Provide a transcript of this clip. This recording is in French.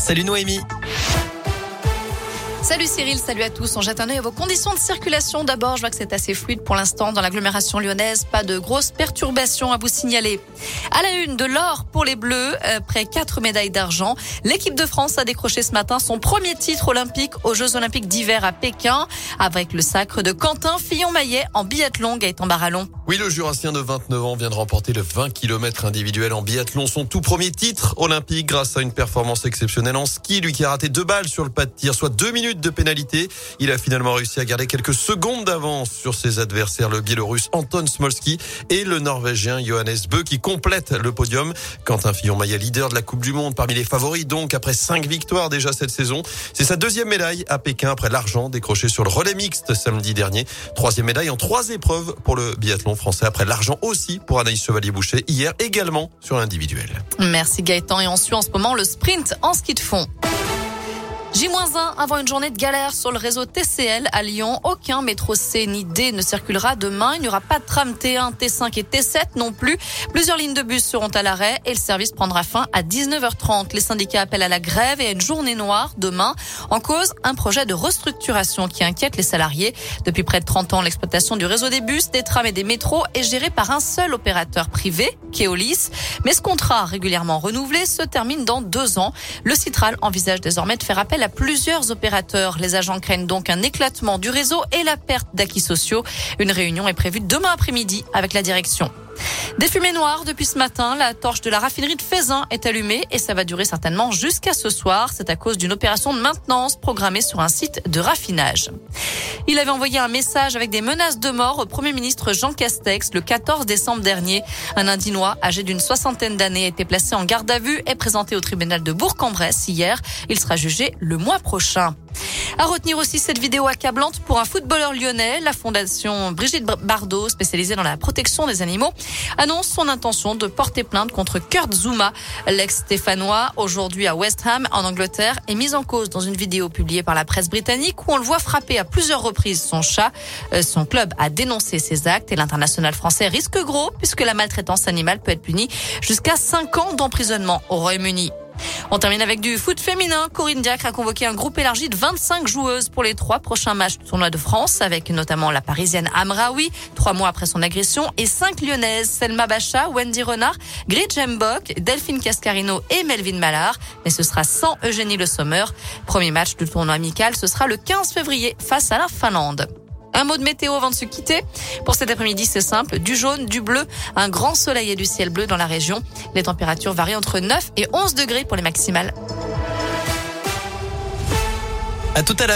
Salut Noémie. Salut Cyril, salut à tous. On jette un œil à vos conditions de circulation. D'abord, je vois que c'est assez fluide pour l'instant dans l'agglomération lyonnaise. Pas de grosses perturbations à vous signaler. À la une, de l'or pour les Bleus, après quatre médailles d'argent. L'équipe de France a décroché ce matin son premier titre olympique aux Jeux olympiques d'hiver à Pékin, avec le sacre de Quentin Fillon-Maillet en biathlon, Gaëtan Barallon. Oui, le Jurassien de 29 ans vient de remporter le 20 km individuel en biathlon, son tout premier titre olympique grâce à une performance exceptionnelle en ski. Lui qui a raté deux balles sur le pas de tir, soit deux minutes de pénalité. Il a finalement réussi à garder quelques secondes d'avance sur ses adversaires, le Biélorusse Anton Smolski et le Norvégien Johannes Bö qui complète le podium. Quentin Fillon-Maillet, leader de la Coupe du Monde, parmi les favoris donc après cinq victoires déjà cette saison. C'est sa deuxième médaille à Pékin après l'argent décroché sur le relais mixte samedi dernier. Troisième médaille en trois épreuves pour le biathlon français après l'argent aussi pour Anaïs Chevalier-Boucher hier également sur l'individuel. Merci Gaëtan et on suit en ce moment le sprint en ski de fond. J-1 avant une journée de galère sur le réseau TCL à Lyon. Aucun métro C ni D ne circulera demain. Il n'y aura pas de tram T1, T5 et T7 non plus. Plusieurs lignes de bus seront à l'arrêt et le service prendra fin à 19h30. Les syndicats appellent à la grève et à une journée noire demain. En cause, un projet de restructuration qui inquiète les salariés. Depuis près de 30 ans, l'exploitation du réseau des bus, des trams et des métros est gérée par un seul opérateur privé, Keolis. Mais ce contrat régulièrement renouvelé se termine dans deux ans. Le Citral envisage désormais de faire appel à plusieurs opérateurs. Les agents craignent donc un éclatement du réseau et la perte d'acquis sociaux. Une réunion est prévue demain après-midi avec la direction. Des fumées noires depuis ce matin. La torche de la raffinerie de Faisin est allumée et ça va durer certainement jusqu'à ce soir. C'est à cause d'une opération de maintenance programmée sur un site de raffinage. Il avait envoyé un message avec des menaces de mort au Premier ministre Jean Castex le 14 décembre dernier. Un Indinois âgé d'une soixantaine d'années a été placé en garde à vue et présenté au tribunal de Bourg-en-Bresse hier. Il sera jugé le mois prochain. À retenir aussi cette vidéo accablante pour un footballeur lyonnais. La fondation Brigitte Bardot, spécialisée dans la protection des animaux, annonce son intention de porter plainte contre Kurt Zuma. L'ex-stéphanois, aujourd'hui à West Ham, en Angleterre, est mis en cause dans une vidéo publiée par la presse britannique où on le voit frapper à plusieurs reprises son chat. Euh, son club a dénoncé ces actes et l'international français risque gros puisque la maltraitance animale peut être punie jusqu'à 5 ans d'emprisonnement au Royaume-Uni. On termine avec du foot féminin. Corinne Diacre a convoqué un groupe élargi de 25 joueuses pour les trois prochains matchs du tournoi de France, avec notamment la parisienne Amraoui, trois mois après son agression, et cinq lyonnaises, Selma Bacha, Wendy Renard, Grid Mbok, Delphine Cascarino et Melvin Mallard. Mais ce sera sans Eugénie Le Sommer. Premier match du tournoi amical, ce sera le 15 février face à la Finlande. Un mot de météo avant de se quitter. Pour cet après-midi, c'est simple. Du jaune, du bleu, un grand soleil et du ciel bleu dans la région. Les températures varient entre 9 et 11 degrés pour les maximales. À tout à l'heure.